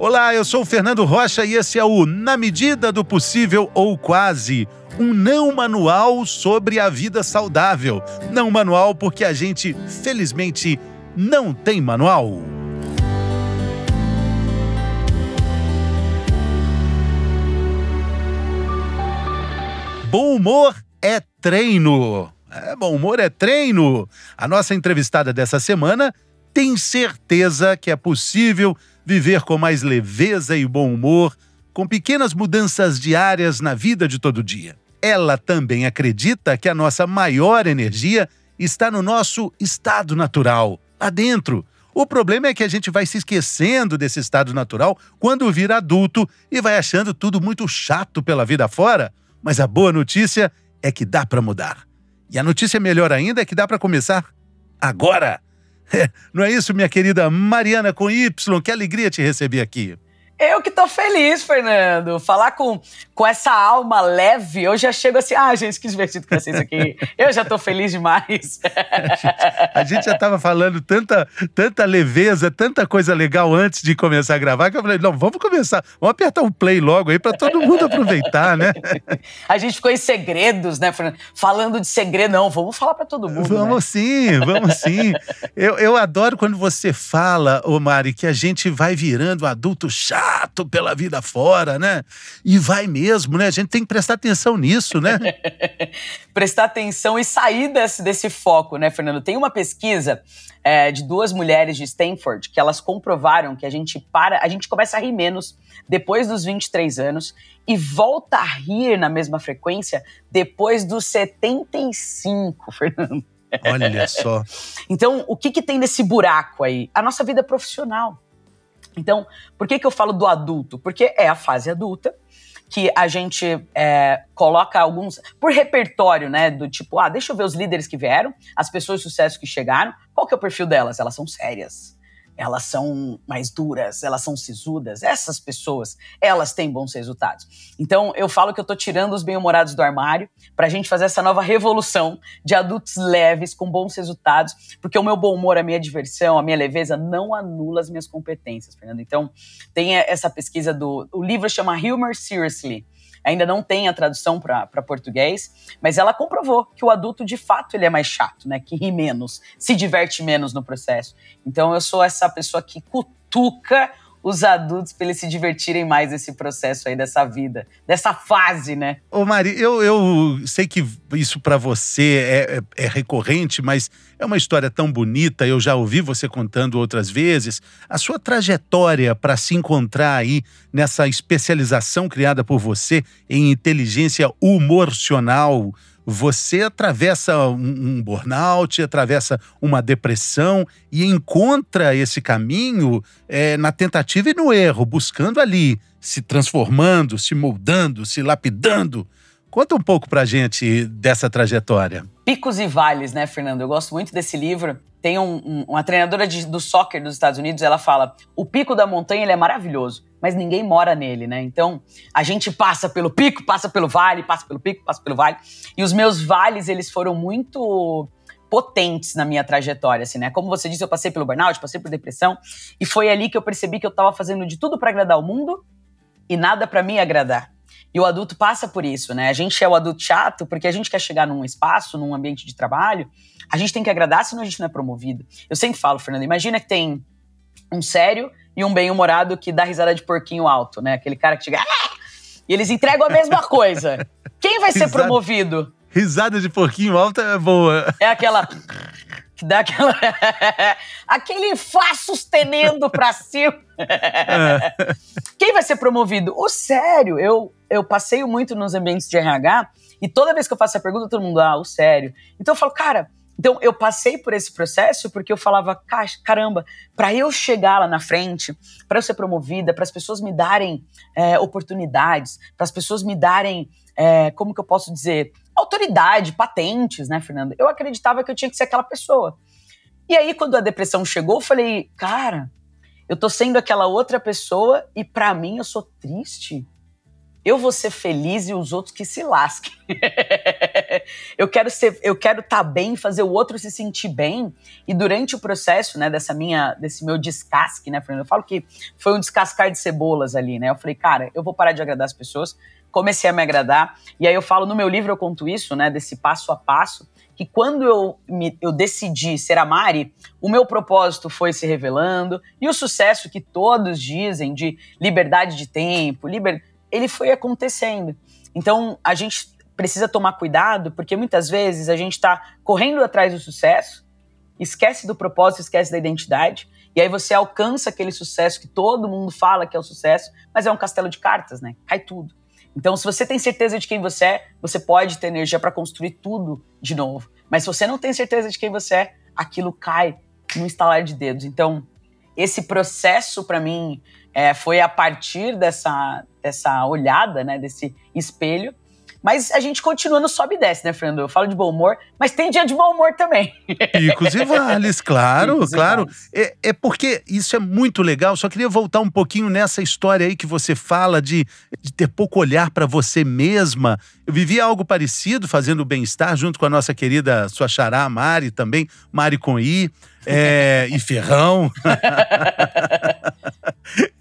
Olá, eu sou o Fernando Rocha e esse é o Na Medida do Possível ou Quase, um não manual sobre a vida saudável. Não manual porque a gente, felizmente, não tem manual. Bom humor é treino. É, bom humor é treino. A nossa entrevistada dessa semana tem certeza que é possível viver com mais leveza e bom humor, com pequenas mudanças diárias na vida de todo dia. Ela também acredita que a nossa maior energia está no nosso estado natural, lá dentro. O problema é que a gente vai se esquecendo desse estado natural quando vira adulto e vai achando tudo muito chato pela vida fora. Mas a boa notícia é que dá para mudar. E a notícia melhor ainda é que dá para começar agora. Não é isso, minha querida Mariana com Y? Que alegria te receber aqui. Eu que tô feliz, Fernando. Falar com, com essa alma leve, eu já chego assim, ah, gente, que divertido que vocês aqui. Eu já tô feliz demais. a gente já tava falando tanta, tanta leveza, tanta coisa legal antes de começar a gravar, que eu falei, não, vamos começar, vamos apertar o play logo aí para todo mundo aproveitar, né? a gente ficou em segredos, né, Fernando? Falando de segredo, não, vamos falar para todo mundo. Vamos né? sim, vamos sim. Eu, eu adoro quando você fala, ô Mari, que a gente vai virando adulto chato pela vida fora, né? E vai mesmo, né? A gente tem que prestar atenção nisso, né? prestar atenção e sair desse, desse foco, né, Fernando? Tem uma pesquisa é, de duas mulheres de Stanford que elas comprovaram que a gente para, a gente começa a rir menos depois dos 23 anos e volta a rir na mesma frequência depois dos 75, Fernando. Olha só. Então, o que, que tem nesse buraco aí? A nossa vida profissional. Então, por que, que eu falo do adulto? Porque é a fase adulta que a gente é, coloca alguns por repertório, né? Do tipo, ah, deixa eu ver os líderes que vieram, as pessoas de sucesso que chegaram. Qual que é o perfil delas? Elas são sérias elas são mais duras, elas são sisudas. Essas pessoas, elas têm bons resultados. Então, eu falo que eu tô tirando os bem-humorados do armário para a gente fazer essa nova revolução de adultos leves, com bons resultados, porque o meu bom humor, a minha diversão, a minha leveza não anula as minhas competências, Fernando. Então, tem essa pesquisa do. O livro chama Humor Seriously ainda não tem a tradução para português, mas ela comprovou que o adulto, de fato, ele é mais chato, né? Que ri menos, se diverte menos no processo. Então eu sou essa pessoa que cutuca os adultos para eles se divertirem mais nesse processo aí dessa vida, dessa fase, né? Ô Mari, eu, eu sei que isso para você é, é, é, recorrente, mas é uma história tão bonita, eu já ouvi você contando outras vezes. A sua trajetória para se encontrar aí nessa especialização criada por você em inteligência humorcional, você atravessa um, burnout, atravessa uma depressão e encontra esse caminho é, na tentativa e no erro, buscando ali, se transformando, se moldando, se lapidando. Conta um pouco pra gente dessa trajetória. Picos e vales, né, Fernando? Eu gosto muito desse livro. Tem um, um, uma treinadora de, do soccer dos Estados Unidos, ela fala: o pico da montanha ele é maravilhoso, mas ninguém mora nele, né? Então a gente passa pelo pico, passa pelo vale, passa pelo pico, passa pelo vale. E os meus vales, eles foram muito potentes na minha trajetória, assim, né? Como você disse, eu passei pelo burnout, passei por depressão, e foi ali que eu percebi que eu estava fazendo de tudo para agradar o mundo e nada para me agradar. E o adulto passa por isso, né? A gente é o adulto chato porque a gente quer chegar num espaço, num ambiente de trabalho, a gente tem que agradar, senão a gente não é promovido. Eu sempre falo, Fernando, imagina que tem um sério e um bem-humorado que dá risada de porquinho alto, né? Aquele cara que chega. Ah! E eles entregam a mesma coisa. Quem vai ser risada, promovido? Risada de porquinho alto é boa. É aquela. Que dá aquela. aquele Fá sustenendo pra cima. É. Quem vai ser promovido? O sério, eu, eu passeio muito nos ambientes de RH e toda vez que eu faço essa pergunta, todo mundo, ah, o sério. Então eu falo, cara, então eu passei por esse processo porque eu falava, caramba, para eu chegar lá na frente, para eu ser promovida, para as pessoas me darem é, oportunidades, para as pessoas me darem, é, como que eu posso dizer, autoridade, patentes, né, Fernando? Eu acreditava que eu tinha que ser aquela pessoa. E aí, quando a depressão chegou, eu falei, cara, eu tô sendo aquela outra pessoa e para mim eu sou triste. Eu vou ser feliz e os outros que se lasquem. eu quero ser, eu quero estar tá bem, fazer o outro se sentir bem. E durante o processo, né, dessa minha, desse meu descasque, né, Fernando? Eu falo que foi um descascar de cebolas ali, né? Eu falei, cara, eu vou parar de agradar as pessoas. Comecei a me agradar. E aí eu falo no meu livro eu conto isso, né, desse passo a passo que quando eu, me, eu decidi ser a Mari, o meu propósito foi se revelando e o sucesso que todos dizem de liberdade de tempo, liber, ele foi acontecendo. Então a gente precisa tomar cuidado porque muitas vezes a gente está correndo atrás do sucesso, esquece do propósito, esquece da identidade e aí você alcança aquele sucesso que todo mundo fala que é o sucesso, mas é um castelo de cartas, né? Cai tudo. Então, se você tem certeza de quem você é, você pode ter energia para construir tudo de novo. Mas se você não tem certeza de quem você é, aquilo cai no instalar de dedos. Então, esse processo para mim é, foi a partir dessa, dessa olhada, né, desse espelho, mas a gente continua no sobe e desce, né, Fernando? Eu falo de bom humor, mas tem dia de bom humor também. Picos e vales, claro, Picos claro. É, é, porque isso é muito legal. Só queria voltar um pouquinho nessa história aí que você fala de, de ter pouco olhar para você mesma. Eu vivi algo parecido fazendo o bem-estar junto com a nossa querida sua xará, Mari também, Mari com I é, e Ferrão.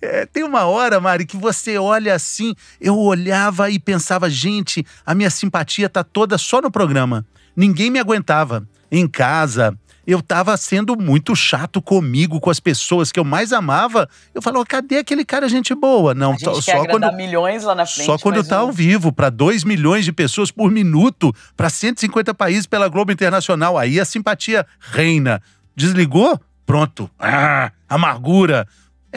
é, tem uma hora, Mari, que você olha assim, eu olhava e pensava, gente, a minha simpatia tá toda só no programa. Ninguém me aguentava. Em casa, eu tava sendo muito chato comigo, com as pessoas que eu mais amava. Eu falava, cadê aquele cara gente boa? Não, a gente só quando milhões lá na frente. Só quando tá ao vivo, para 2 milhões de pessoas por minuto, para 150 países pela Globo Internacional, aí a simpatia reina. Desligou? Pronto. Ah, amargura.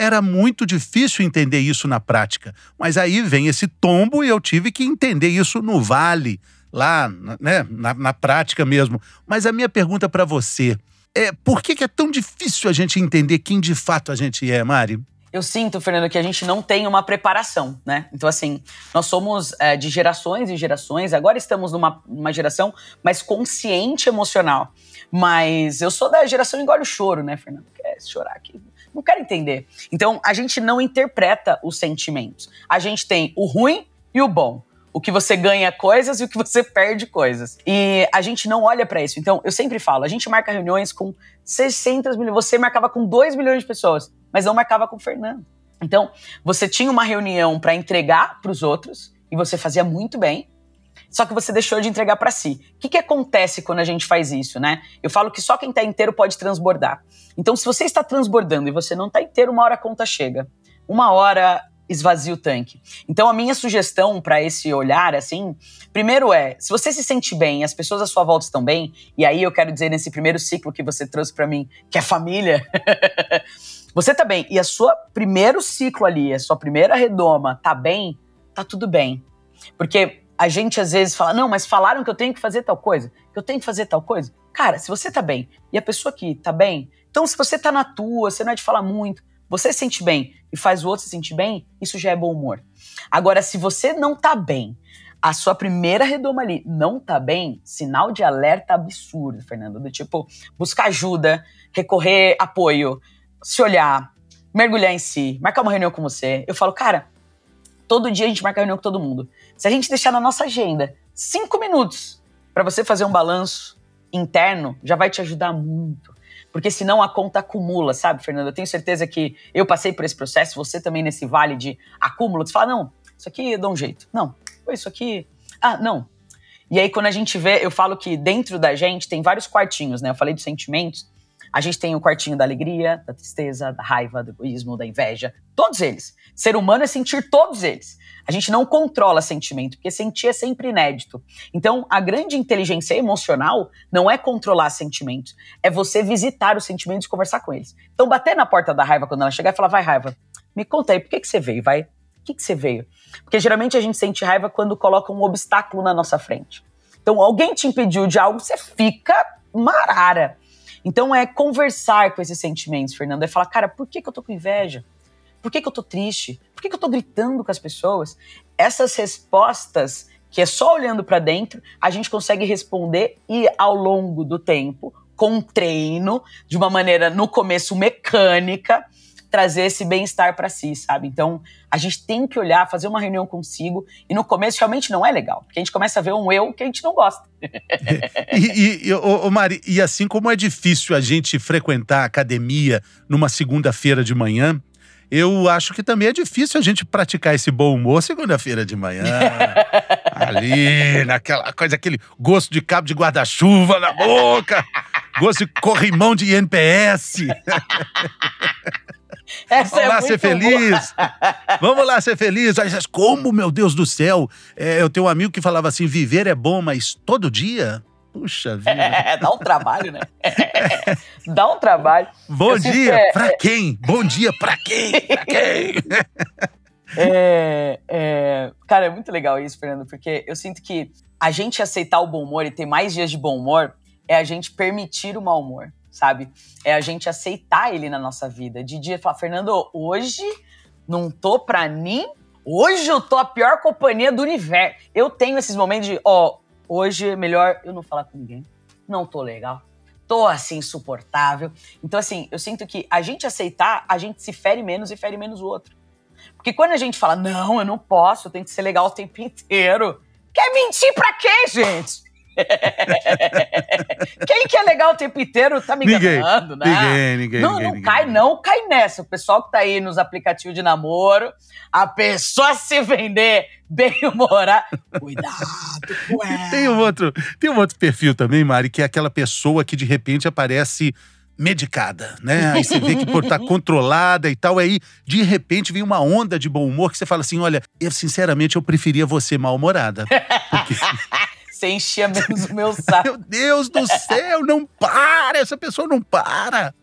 Era muito difícil entender isso na prática. Mas aí vem esse tombo e eu tive que entender isso no vale, lá, né, na, na prática mesmo. Mas a minha pergunta para você é: por que, que é tão difícil a gente entender quem de fato a gente é, Mari? eu sinto, Fernando, que a gente não tem uma preparação, né? Então, assim, nós somos é, de gerações e gerações, agora estamos numa, numa geração mais consciente emocional. Mas eu sou da geração engole o choro, né, Fernando? Quer chorar aqui? Não quero entender. Então, a gente não interpreta os sentimentos. A gente tem o ruim e o bom o que você ganha coisas e o que você perde coisas. E a gente não olha para isso. Então, eu sempre falo, a gente marca reuniões com 600 milhões, você marcava com 2 milhões de pessoas, mas não marcava com o Fernando. Então, você tinha uma reunião para entregar para os outros e você fazia muito bem, só que você deixou de entregar para si. O que, que acontece quando a gente faz isso, né? Eu falo que só quem está inteiro pode transbordar. Então, se você está transbordando e você não está inteiro, uma hora a conta chega. Uma hora esvazia o tanque. Então a minha sugestão para esse olhar, assim, primeiro é, se você se sente bem, as pessoas à sua volta estão bem, e aí eu quero dizer nesse primeiro ciclo que você trouxe para mim, que é família, você tá bem, e a sua primeiro ciclo ali, a sua primeira redoma tá bem, tá tudo bem. Porque a gente às vezes fala, não, mas falaram que eu tenho que fazer tal coisa, que eu tenho que fazer tal coisa. Cara, se você tá bem e a pessoa aqui tá bem, então se você tá na tua, você não é de falar muito, você se sente bem e faz o outro se sentir bem, isso já é bom humor. Agora, se você não tá bem, a sua primeira redoma ali não tá bem, sinal de alerta absurdo, Fernando. Do tipo, buscar ajuda, recorrer apoio, se olhar, mergulhar em si, marcar uma reunião com você. Eu falo, cara, todo dia a gente marca reunião com todo mundo. Se a gente deixar na nossa agenda cinco minutos para você fazer um balanço interno, já vai te ajudar muito porque senão a conta acumula, sabe, Fernando? Eu tenho certeza que eu passei por esse processo, você também nesse vale de acúmulo, você fala, não, isso aqui dou um jeito. Não, isso aqui. Ah, não. E aí, quando a gente vê, eu falo que dentro da gente tem vários quartinhos, né? Eu falei dos sentimentos. A gente tem o quartinho da alegria, da tristeza, da raiva, do egoísmo, da inveja. Todos eles. Ser humano é sentir todos eles. A gente não controla sentimento, porque sentir é sempre inédito. Então, a grande inteligência emocional não é controlar sentimentos, é você visitar os sentimentos e conversar com eles. Então, bater na porta da raiva quando ela chegar e falar: vai, raiva, me conta aí, por que, que você veio? Vai, que, que você veio? Porque geralmente a gente sente raiva quando coloca um obstáculo na nossa frente. Então, alguém te impediu de algo, você fica marara. Então, é conversar com esses sentimentos, Fernando. É falar, cara, por que, que eu tô com inveja? Por que, que eu tô triste? Por que, que eu tô gritando com as pessoas? Essas respostas, que é só olhando para dentro, a gente consegue responder e ao longo do tempo, com treino, de uma maneira no começo mecânica, trazer esse bem-estar para si, sabe? Então, a gente tem que olhar, fazer uma reunião consigo, e no começo realmente não é legal, porque a gente começa a ver um eu que a gente não gosta. e, e, ô, ô Mari, e assim como é difícil a gente frequentar a academia numa segunda-feira de manhã, eu acho que também é difícil a gente praticar esse bom humor segunda-feira de manhã. ali, naquela coisa, aquele gosto de cabo de guarda-chuva na boca, gosto de corrimão de INPS. Essa Vamos é lá ser feliz. Vamos lá ser feliz. Como, meu Deus do céu? É, eu tenho um amigo que falava assim: viver é bom, mas todo dia? Puxa vida. É, dá um trabalho, né? dá um trabalho. Bom Eu dia é, pra quem? Bom dia pra quem? Pra quem? É, é, cara, é muito legal isso, Fernando, porque eu sinto que a gente aceitar o bom humor e ter mais dias de bom humor é a gente permitir o mau humor, sabe? É a gente aceitar ele na nossa vida. De dia falar, Fernando, hoje não tô pra mim, hoje eu tô a pior companhia do universo. Eu tenho esses momentos de, ó, Hoje é melhor eu não falar com ninguém. Não tô legal. Tô assim, insuportável. Então, assim, eu sinto que a gente aceitar, a gente se fere menos e fere menos o outro. Porque quando a gente fala, não, eu não posso, eu tenho que ser legal o tempo inteiro. Quer mentir pra quê, gente? Quem que é legal o tempo inteiro tá me ninguém, enganando, né? Ninguém, ninguém. Não, ninguém, não ninguém, cai, ninguém. não cai nessa. O pessoal que tá aí nos aplicativos de namoro, a pessoa se vender bem humorada. Cuidado com ela. Tem um, outro, tem um outro perfil também, Mari, que é aquela pessoa que de repente aparece medicada, né? Aí você vê que por estar tá controlada e tal, aí de repente vem uma onda de bom humor que você fala assim: olha, eu sinceramente eu preferia você mal-humorada. Porque... Você enchia menos o meu saco. Meu Deus do céu, não para! Essa pessoa não para!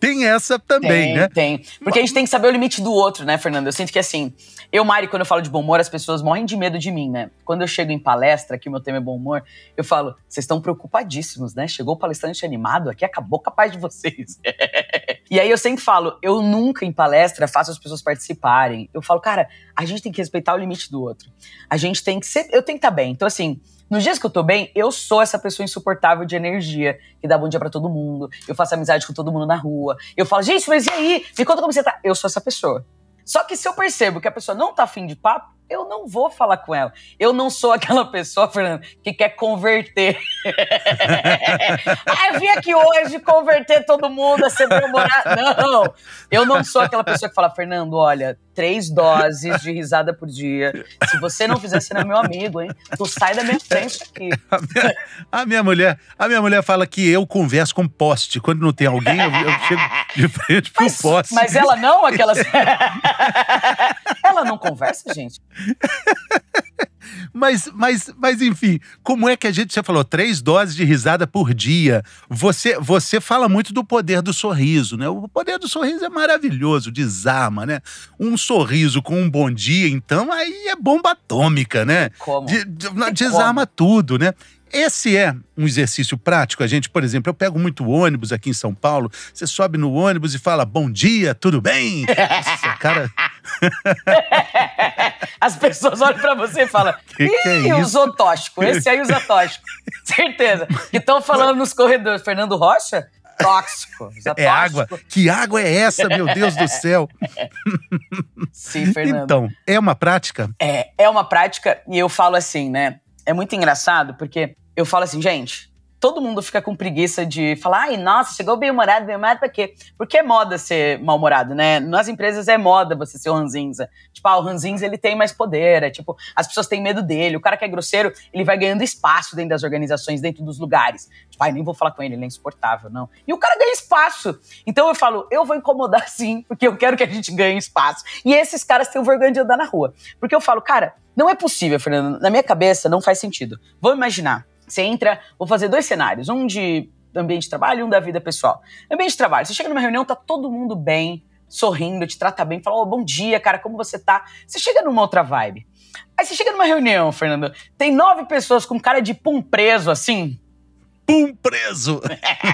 Tem essa também, tem, né? Tem. Porque a gente tem que saber o limite do outro, né, Fernando? Eu sinto que assim, eu, Mari, quando eu falo de bom humor, as pessoas morrem de medo de mim, né? Quando eu chego em palestra, que o meu tema é bom humor, eu falo, vocês estão preocupadíssimos, né? Chegou o palestrante animado, aqui acabou capaz de vocês. e aí eu sempre falo, eu nunca em palestra faço as pessoas participarem. Eu falo, cara, a gente tem que respeitar o limite do outro. A gente tem que ser. Eu tenho que estar bem. Então, assim, nos dias que eu tô bem, eu sou essa pessoa insuportável de energia, que dá bom dia para todo mundo. Eu faço amizade com todo mundo na rua. Eu falo, gente, mas e aí? Me conta como você tá. Eu sou essa pessoa. Só que se eu percebo que a pessoa não tá afim de papo, eu não vou falar com ela. Eu não sou aquela pessoa, Fernando, que quer converter. ah, eu vim aqui hoje converter todo mundo a ser meu namorado. Não, eu não sou aquela pessoa que fala, Fernando, olha, três doses de risada por dia. Se você não fizer, você não é meu amigo, hein? Tu sai da minha frente aqui. A minha, a minha mulher, a minha mulher fala que eu converso com poste. Quando não tem alguém, eu, eu chego de frente pro Mas, poste. mas ela não, aquelas. Ela não conversa, gente. Mas, mas, mas, enfim, como é que a gente. Você falou três doses de risada por dia. Você, você fala muito do poder do sorriso, né? O poder do sorriso é maravilhoso, desarma, né? Um sorriso com um bom dia, então, aí é bomba atômica, né? Como? De- de- desarma tudo, né? Esse é um exercício prático. A gente, por exemplo, eu pego muito ônibus aqui em São Paulo. Você sobe no ônibus e fala: Bom dia, tudo bem? Nossa, cara. As pessoas olham pra você e falam: Que que é Ih, isso?" usou tóxico. Esse aí usa tóxico. Certeza. Que estão falando nos corredores. Fernando Rocha? Tóxico. Usa É água. tóxico. Que água é essa, meu Deus do céu? Sim, Fernando. Então, é uma prática? É, é uma prática e eu falo assim, né? É muito engraçado porque eu falo assim, gente, todo mundo fica com preguiça de falar, ai, nossa, chegou bem-humorado, bem-humorado pra quê? Porque é moda ser mal-humorado, né? Nas empresas é moda você ser o ranzinza. Tipo, ah, o ranzinza, ele tem mais poder, é tipo, as pessoas têm medo dele. O cara que é grosseiro, ele vai ganhando espaço dentro das organizações, dentro dos lugares. Tipo, ai, nem vou falar com ele, ele é insuportável, não. E o cara ganha espaço. Então eu falo, eu vou incomodar sim, porque eu quero que a gente ganhe espaço. E esses caras têm vergonha de andar na rua. Porque eu falo, cara, não é possível, Fernando. Na minha cabeça não faz sentido. Vamos imaginar. Você entra, vou fazer dois cenários, um de ambiente de trabalho e um da vida pessoal. Ambiente de trabalho, você chega numa reunião, tá todo mundo bem, sorrindo, te trata bem, fala, oh, bom dia, cara, como você tá? Você chega numa outra vibe. Aí você chega numa reunião, Fernando, tem nove pessoas com cara de pum preso, assim, Pum preso!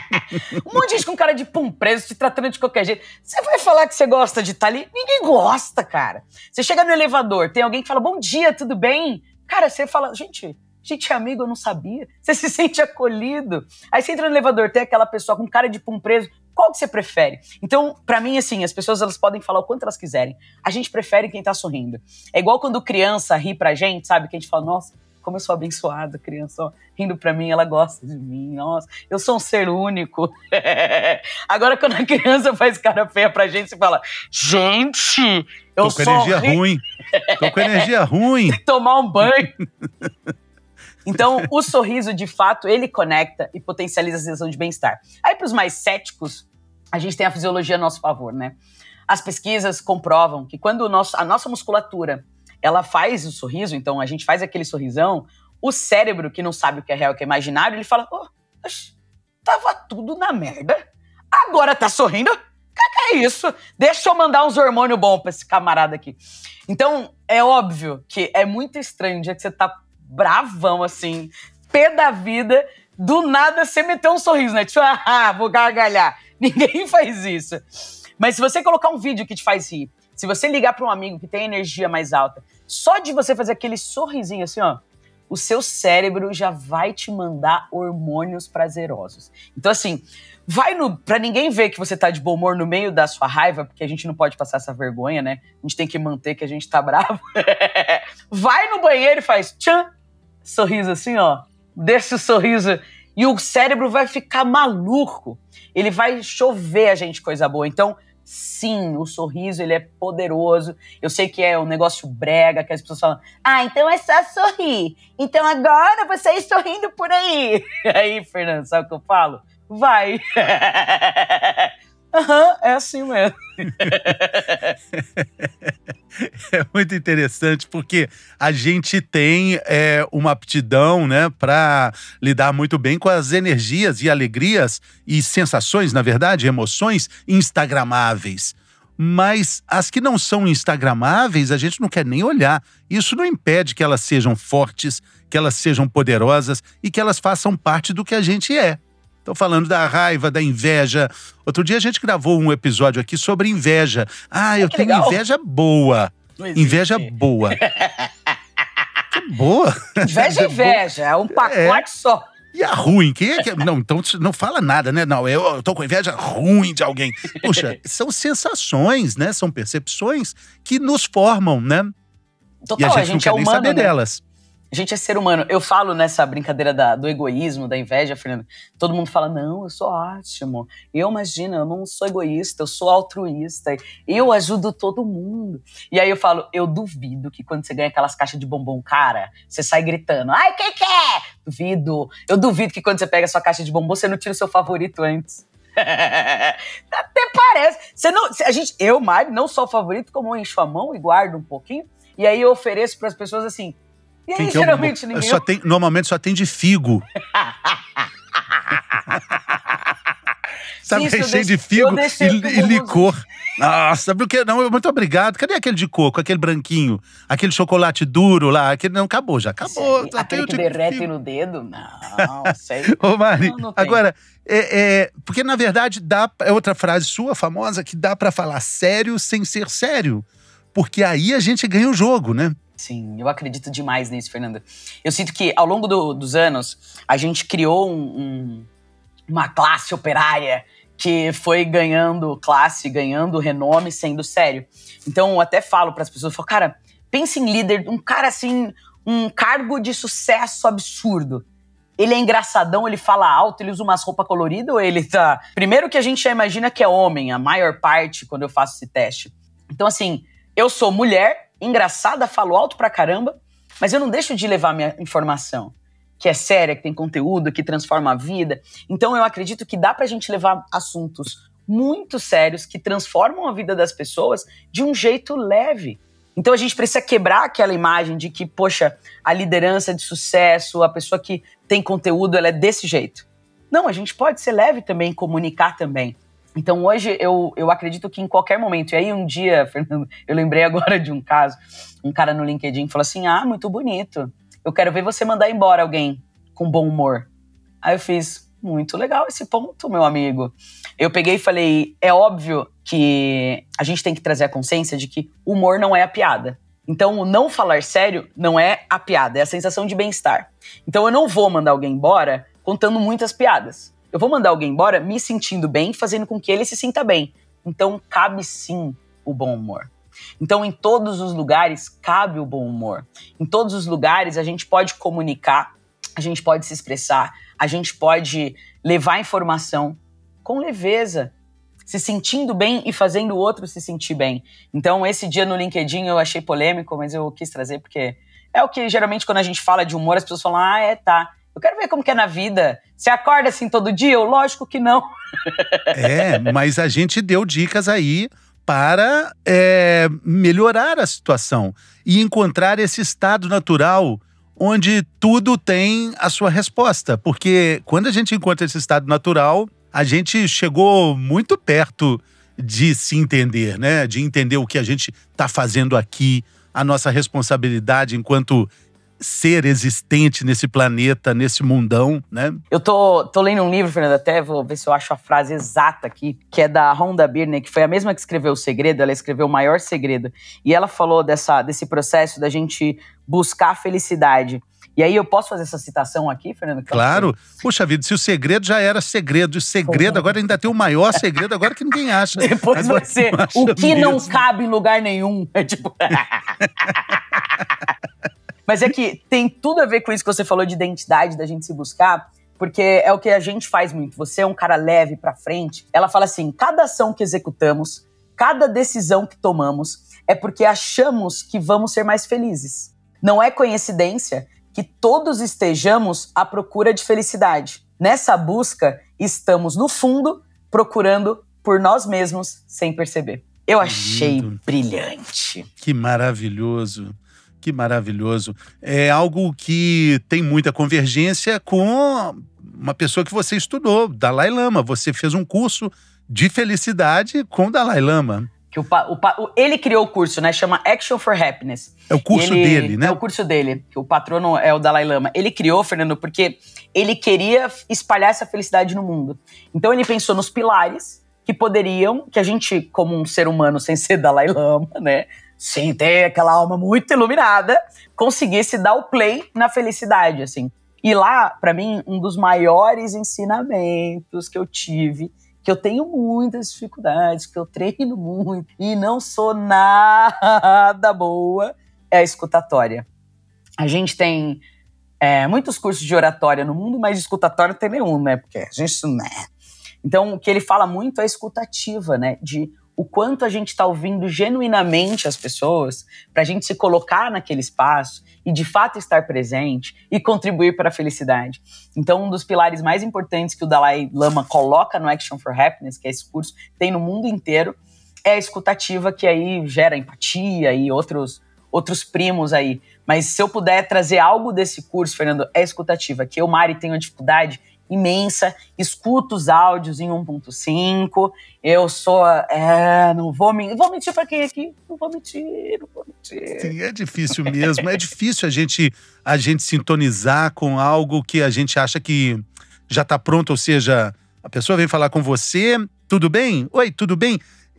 um monte de gente com cara de pum preso, te tratando de qualquer jeito. Você vai falar que você gosta de estar ali? Ninguém gosta, cara. Você chega no elevador, tem alguém que fala, bom dia, tudo bem? Cara, você fala, gente, gente é amigo, eu não sabia. Você se sente acolhido. Aí você entra no elevador, tem aquela pessoa com cara de pum preso. Qual que você prefere? Então, para mim, assim, as pessoas elas podem falar o quanto elas quiserem. A gente prefere quem tá sorrindo. É igual quando criança ri pra gente, sabe? Que a gente fala, nossa, como eu sou abençoada, criança, ó, rindo pra mim, ela gosta de mim, nossa, eu sou um ser único. Agora, quando a criança faz cara feia pra gente, você fala, gente, eu Tô com energia ruim. Tô com energia ruim. Tomar um banho. Então, o sorriso, de fato, ele conecta e potencializa a sensação de bem-estar. Aí, para os mais céticos, a gente tem a fisiologia a nosso favor, né? As pesquisas comprovam que quando nosso, a nossa musculatura ela faz o sorriso, então a gente faz aquele sorrisão, o cérebro, que não sabe o que é real e o que é imaginário, ele fala: oh, tava tudo na merda. Agora tá sorrindo? Que que é isso? Deixa eu mandar uns hormônios bons pra esse camarada aqui. Então, é óbvio que é muito estranho o dia que você tá bravão, assim, pé da vida, do nada você meteu um sorriso, né? Tipo, ah, vou gargalhar. Ninguém faz isso. Mas se você colocar um vídeo que te faz rir, se você ligar para um amigo que tem energia mais alta, só de você fazer aquele sorrisinho assim, ó, o seu cérebro já vai te mandar hormônios prazerosos. Então, assim, vai no. Pra ninguém ver que você tá de bom humor no meio da sua raiva, porque a gente não pode passar essa vergonha, né? A gente tem que manter que a gente tá bravo. vai no banheiro e faz tchan, sorriso assim, ó. Desce o sorriso. E o cérebro vai ficar maluco. Ele vai chover a gente coisa boa. Então, Sim, o sorriso ele é poderoso. Eu sei que é um negócio brega, que as pessoas falam, ah, então é só sorrir. Então agora você está sorrindo por aí. Aí, Fernando, sabe o que eu falo? Vai. Aham, uhum, é assim mesmo. é muito interessante porque a gente tem é, uma aptidão né, para lidar muito bem com as energias e alegrias e sensações, na verdade, emoções instagramáveis. Mas as que não são instagramáveis, a gente não quer nem olhar. Isso não impede que elas sejam fortes, que elas sejam poderosas e que elas façam parte do que a gente é. Estou falando da raiva, da inveja. Outro dia a gente gravou um episódio aqui sobre inveja. Ah, eu tenho legal. inveja boa. Inveja boa. que boa. Inveja é inveja, é um pacote é. só. E a ruim? Quem é que. Não, então não fala nada, né? Não, eu, eu tô com inveja ruim de alguém. Puxa, são sensações, né? São percepções que nos formam, né? Total, e a gente, a gente não quer é nem humano, saber né? delas. A gente é ser humano. Eu falo nessa brincadeira da, do egoísmo, da inveja, Fernando. Todo mundo fala: não, eu sou ótimo. Eu, imagina, eu não sou egoísta, eu sou altruísta. Eu ajudo todo mundo. E aí eu falo: eu duvido que quando você ganha aquelas caixas de bombom cara, você sai gritando: ai, quem quer? Duvido. Eu duvido que quando você pega a sua caixa de bombom, você não tira o seu favorito antes. Até parece. Você não, a gente, eu, Mari, não sou o favorito, como eu encho a mão e guardo um pouquinho. E aí eu ofereço para as pessoas assim: e aí, geralmente, ninguém... Só tem, normalmente só tem de figo. Sabe, Isso, cheio de figo e, e licor. Nossa, porque não, muito obrigado. Cadê aquele de coco, aquele branquinho, aquele chocolate duro lá? Aquele não acabou, já acabou. Já aquele que derrete figo. no dedo? Não, sei. Ô, Mari, não, não agora, é, é, porque na verdade dá é outra frase sua famosa que dá para falar sério sem ser sério, porque aí a gente ganha o jogo, né? Sim, eu acredito demais nisso, Fernanda. Eu sinto que ao longo do, dos anos a gente criou um, um, uma classe operária que foi ganhando classe, ganhando renome, sendo sério. Então eu até falo para as pessoas, falo, cara, pense em líder, um cara assim, um cargo de sucesso absurdo. Ele é engraçadão, ele fala alto, ele usa umas roupas coloridas ou ele tá. Primeiro que a gente já imagina que é homem, a maior parte, quando eu faço esse teste. Então, assim, eu sou mulher, engraçada, falo alto pra caramba, mas eu não deixo de levar minha informação, que é séria, que tem conteúdo, que transforma a vida. Então eu acredito que dá pra gente levar assuntos muito sérios que transformam a vida das pessoas de um jeito leve. Então a gente precisa quebrar aquela imagem de que, poxa, a liderança de sucesso, a pessoa que tem conteúdo, ela é desse jeito. Não, a gente pode ser leve também, comunicar também. Então hoje eu, eu acredito que em qualquer momento, e aí um dia, Fernando, eu lembrei agora de um caso, um cara no LinkedIn falou assim: Ah, muito bonito. Eu quero ver você mandar embora alguém com bom humor. Aí eu fiz, muito legal esse ponto, meu amigo. Eu peguei e falei: é óbvio que a gente tem que trazer a consciência de que humor não é a piada. Então, o não falar sério não é a piada, é a sensação de bem-estar. Então, eu não vou mandar alguém embora contando muitas piadas. Eu vou mandar alguém embora me sentindo bem, fazendo com que ele se sinta bem. Então, cabe sim o bom humor. Então, em todos os lugares, cabe o bom humor. Em todos os lugares, a gente pode comunicar, a gente pode se expressar, a gente pode levar informação com leveza, se sentindo bem e fazendo o outro se sentir bem. Então, esse dia no LinkedIn eu achei polêmico, mas eu quis trazer porque é o que geralmente quando a gente fala de humor, as pessoas falam: ah, é, tá. Eu quero ver como que é na vida. Você acorda assim todo dia? Eu, lógico que não. É, mas a gente deu dicas aí para é, melhorar a situação e encontrar esse estado natural onde tudo tem a sua resposta. Porque quando a gente encontra esse estado natural, a gente chegou muito perto de se entender, né? De entender o que a gente está fazendo aqui, a nossa responsabilidade enquanto ser existente nesse planeta, nesse mundão, né? Eu tô, tô lendo um livro, Fernanda, até vou ver se eu acho a frase exata aqui, que é da Rhonda Byrne, que foi a mesma que escreveu O Segredo, ela escreveu O Maior Segredo. E ela falou dessa, desse processo da gente buscar a felicidade. E aí eu posso fazer essa citação aqui, Fernando? Claro. Puxa vida, se o segredo já era segredo, o segredo agora ainda tem o maior segredo agora que ninguém acha. Depois você, o que mesmo. não cabe em lugar nenhum. É tipo... Mas é que tem tudo a ver com isso que você falou de identidade, da gente se buscar, porque é o que a gente faz muito. Você é um cara leve para frente. Ela fala assim: cada ação que executamos, cada decisão que tomamos, é porque achamos que vamos ser mais felizes. Não é coincidência que todos estejamos à procura de felicidade. Nessa busca, estamos, no fundo, procurando por nós mesmos sem perceber. Eu achei Lindo. brilhante. Que maravilhoso. Que maravilhoso. É algo que tem muita convergência com uma pessoa que você estudou, Dalai Lama. Você fez um curso de felicidade com o Dalai Lama que o, o, ele criou o curso, né? Chama Action for Happiness. É o curso ele, dele, né? É o curso dele, que o patrono é o Dalai Lama. Ele criou, Fernando, porque ele queria espalhar essa felicidade no mundo. Então ele pensou nos pilares que poderiam, que a gente, como um ser humano sem ser Dalai Lama, né? Sem ter aquela alma muito iluminada, conseguisse dar o play na felicidade, assim. E lá, para mim, um dos maiores ensinamentos que eu tive que eu tenho muitas dificuldades, que eu treino muito e não sou nada boa, é a escutatória. A gente tem é, muitos cursos de oratória no mundo, mas de escutatória não tem nenhum, né? Porque a gente, né? Então, o que ele fala muito é a escutativa, né? De o quanto a gente está ouvindo genuinamente as pessoas, para a gente se colocar naquele espaço e de fato estar presente e contribuir para a felicidade. Então, um dos pilares mais importantes que o Dalai Lama coloca no Action for Happiness, que é esse curso, tem no mundo inteiro, é a escutativa, que aí gera empatia e outros, outros primos aí. Mas se eu puder trazer algo desse curso, Fernando, é escutativa, que eu, Mari, tenho dificuldade imensa, escuto os áudios em 1.5, eu sou, é, não vou, mentir, vou mentir para quem aqui? Não vou mentir, não vou mentir. Sim, é difícil mesmo, é difícil a gente, a gente sintonizar com algo que a gente acha que já está pronto, ou seja, a pessoa vem falar com você, tudo bem? Oi, tudo bem?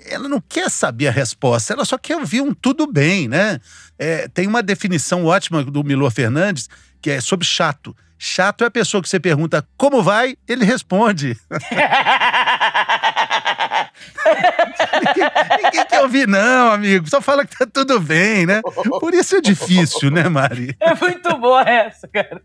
ela não quer saber a resposta, ela só quer ouvir um tudo bem, né? É, tem uma definição ótima do Milor Fernandes que é sobre chato. Chato é a pessoa que você pergunta como vai, ele responde. ninguém, ninguém, quer ouvir, não, amigo. Só fala que tá tudo bem, né? Por isso é difícil, né, Mari? É muito boa essa, cara.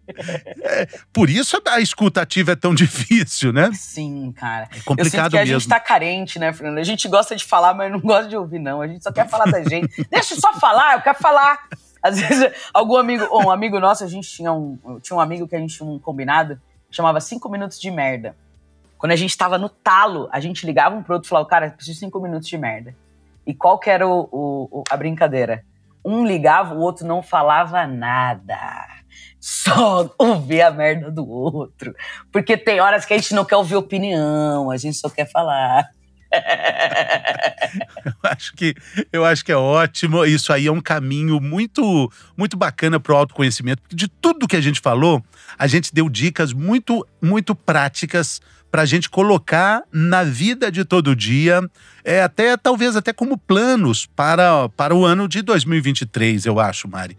É, por isso a escutativa é tão difícil, né? Sim, cara. É complicado eu que mesmo. a gente tá carente, né, Fernando? A gente gosta de falar, mas não gosta de ouvir, não. A gente só quer falar da gente. Deixa eu só falar, eu quero falar. Às vezes, algum amigo, um amigo nosso, a gente tinha um, tinha um amigo que a gente tinha um combinado, chamava cinco minutos de merda. Quando a gente tava no talo, a gente ligava um pro outro e falava, cara, preciso de cinco minutos de merda. E qual que era o, o, a brincadeira? Um ligava, o outro não falava nada. Só ouvir a merda do outro. Porque tem horas que a gente não quer ouvir opinião, a gente só quer falar. eu acho que eu acho que é ótimo. Isso aí é um caminho muito muito bacana para o autoconhecimento. De tudo que a gente falou, a gente deu dicas muito muito práticas para a gente colocar na vida de todo dia, é, até talvez até como planos para, para o ano de 2023, eu acho, Mari.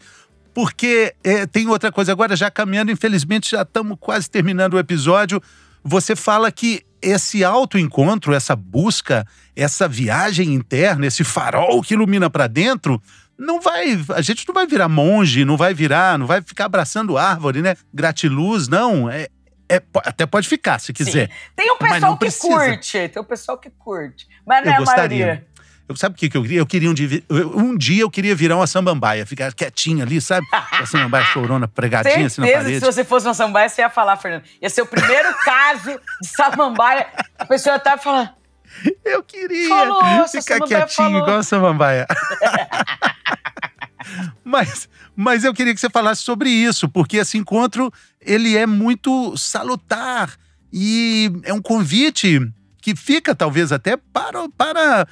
Porque é, tem outra coisa agora, já caminhando, infelizmente já estamos quase terminando o episódio. Você fala que esse autoencontro, essa busca, essa viagem interna, esse farol que ilumina para dentro, não vai, a gente não vai virar monge, não vai virar, não vai ficar abraçando árvore, né? Gratiluz, não. É, é, até pode ficar, se quiser. Sim. Tem um pessoal que precisa. curte, tem um pessoal que curte. Mas não eu é gostaria. a maioria. Eu, sabe o que, que eu queria? Eu queria um dia, um dia eu queria virar uma samambaia, ficar quietinha ali, sabe? Uma samambaia chorona, pregadinha assim na parede. se você fosse uma samambaia, você ia falar, Fernando. Ia ser o primeiro caso de samambaia. A pessoa ia estar falando. Eu queria falou, ficar quietinho falou. igual a samambaia. mas, mas eu queria que você falasse sobre isso, porque esse encontro ele é muito salutar e é um convite que fica talvez até para, para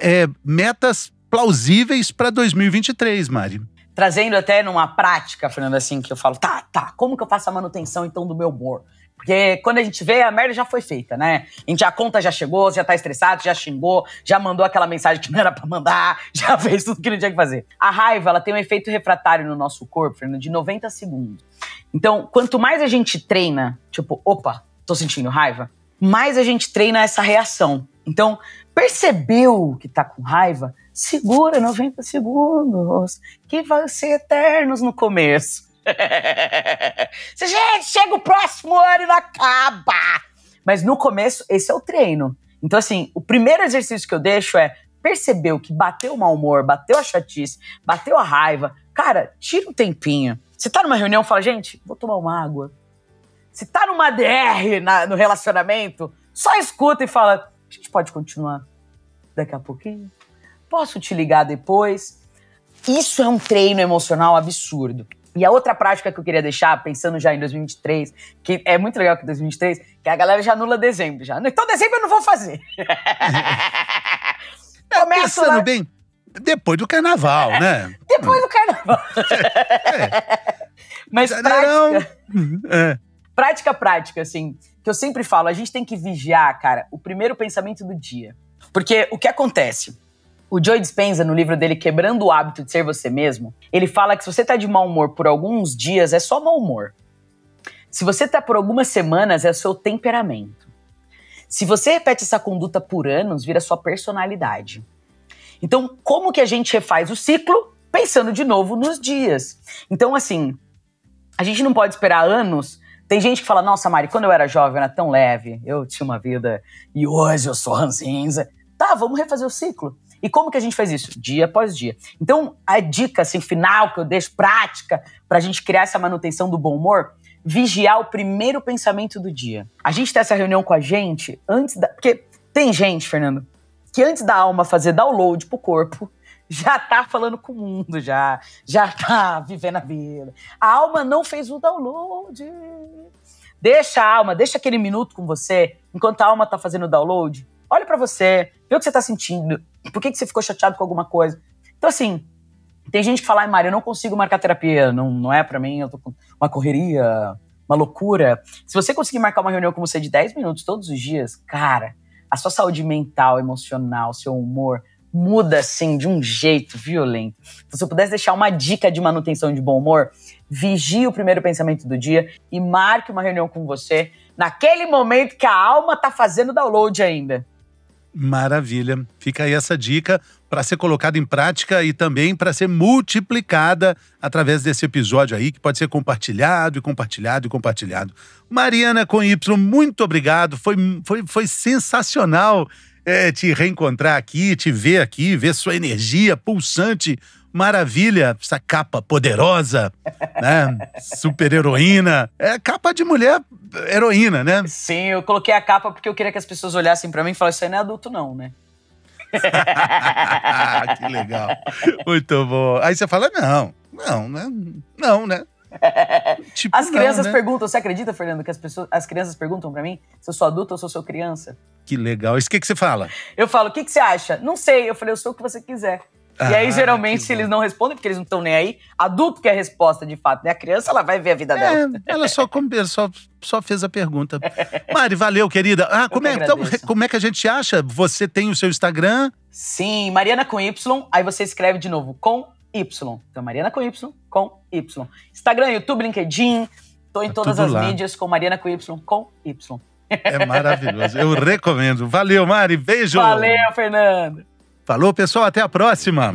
é, metas plausíveis para 2023, Mari. Trazendo até numa prática, Fernando, assim, que eu falo, tá, tá, como que eu faço a manutenção então do meu humor? Porque quando a gente vê, a merda já foi feita, né? A, gente, a conta já chegou, já tá estressado, já xingou, já mandou aquela mensagem que não era pra mandar, já fez tudo que não tinha que fazer. A raiva, ela tem um efeito refratário no nosso corpo, Fernando, de 90 segundos. Então, quanto mais a gente treina, tipo, opa, tô sentindo raiva, mais a gente treina essa reação. Então, percebeu que tá com raiva? Segura 90 segundos, que vai ser eternos no começo. Gente, chega o próximo ano e não acaba. Mas no começo, esse é o treino. Então, assim, o primeiro exercício que eu deixo é percebeu que bateu o mau humor, bateu a chatice, bateu a raiva. Cara, tira um tempinho. Você tá numa reunião e fala, gente, vou tomar uma água. Se tá numa DR na, no relacionamento, só escuta e fala: a gente pode continuar daqui a pouquinho? Posso te ligar depois? Isso é um treino emocional absurdo. E a outra prática que eu queria deixar, pensando já em 2023, que é muito legal que 2023, que a galera já anula dezembro já. Então dezembro eu não vou fazer. É, Começo pensando lá... bem, depois do carnaval, né? Depois do carnaval. é. Mas prática... É. Prática, prática, assim, que eu sempre falo, a gente tem que vigiar, cara, o primeiro pensamento do dia. Porque o que acontece? O Joe Dispenza, no livro dele Quebrando o Hábito de Ser Você Mesmo, ele fala que se você tá de mau humor por alguns dias, é só mau humor. Se você tá por algumas semanas, é o seu temperamento. Se você repete essa conduta por anos, vira sua personalidade. Então, como que a gente refaz o ciclo? Pensando de novo nos dias. Então, assim, a gente não pode esperar anos tem gente que fala, nossa, Mari, quando eu era jovem eu era tão leve, eu tinha uma vida e hoje eu sou ranzinza. Tá, vamos refazer o ciclo. E como que a gente faz isso? Dia após dia. Então, a dica assim, final que eu deixo, prática, para a gente criar essa manutenção do bom humor, vigiar o primeiro pensamento do dia. A gente tem essa reunião com a gente antes da. Porque tem gente, Fernando, que antes da alma fazer download pro corpo, já tá falando com o mundo, já, já tá vivendo a vida. A alma não fez o download. Deixa a alma, deixa aquele minuto com você, enquanto a alma tá fazendo o download. Olha para você, vê o que você tá sentindo, por que, que você ficou chateado com alguma coisa. Então, assim, tem gente que fala, ai, Mário, eu não consigo marcar terapia, não, não é para mim, eu tô com uma correria, uma loucura. Se você conseguir marcar uma reunião com você de 10 minutos todos os dias, cara, a sua saúde mental, emocional, seu humor, muda assim de um jeito violento. Então, se eu pudesse deixar uma dica de manutenção de bom humor, vigie o primeiro pensamento do dia e marque uma reunião com você naquele momento que a alma tá fazendo download ainda. Maravilha. Fica aí essa dica para ser colocada em prática e também para ser multiplicada através desse episódio aí, que pode ser compartilhado e compartilhado e compartilhado. Mariana com Y, muito obrigado. Foi, foi, foi sensacional é, te reencontrar aqui, te ver aqui, ver sua energia pulsante, maravilha, essa capa poderosa, né? Super heroína. É capa de mulher heroína, né? Sim, eu coloquei a capa porque eu queria que as pessoas olhassem para mim e falassem: Isso aí não é adulto, não, né? que legal. Muito bom. Aí você fala: Não, não, né? Não, né? tipo, as crianças não, né? perguntam, você acredita, Fernando, que as, pessoas, as crianças perguntam para mim se eu sou adulto ou se eu sou criança? Que legal. Isso o que, que você fala? Eu falo, o que, que você acha? Não sei. Eu falei, eu sou o que você quiser. Ah, e aí, Ah, geralmente, que eles não respondem, porque eles não estão nem aí, adulto quer a resposta de fato, né? A criança, ela vai ver a vida dela. É, ela só, só, só fez a pergunta. Mari, valeu, querida. Ah, como que é, então, como é que a gente acha? Você tem o seu Instagram? Sim, Mariana com Y, aí você escreve de novo com Y. Então, Mariana com Y, com Y. Instagram, YouTube, LinkedIn, tô em Tá todas as lá. mídias com Mariana com Y, com Y. É maravilhoso. Eu recomendo. Valeu, Mari. Beijo. Valeu, Fernando! Falou, pessoal. Até a próxima.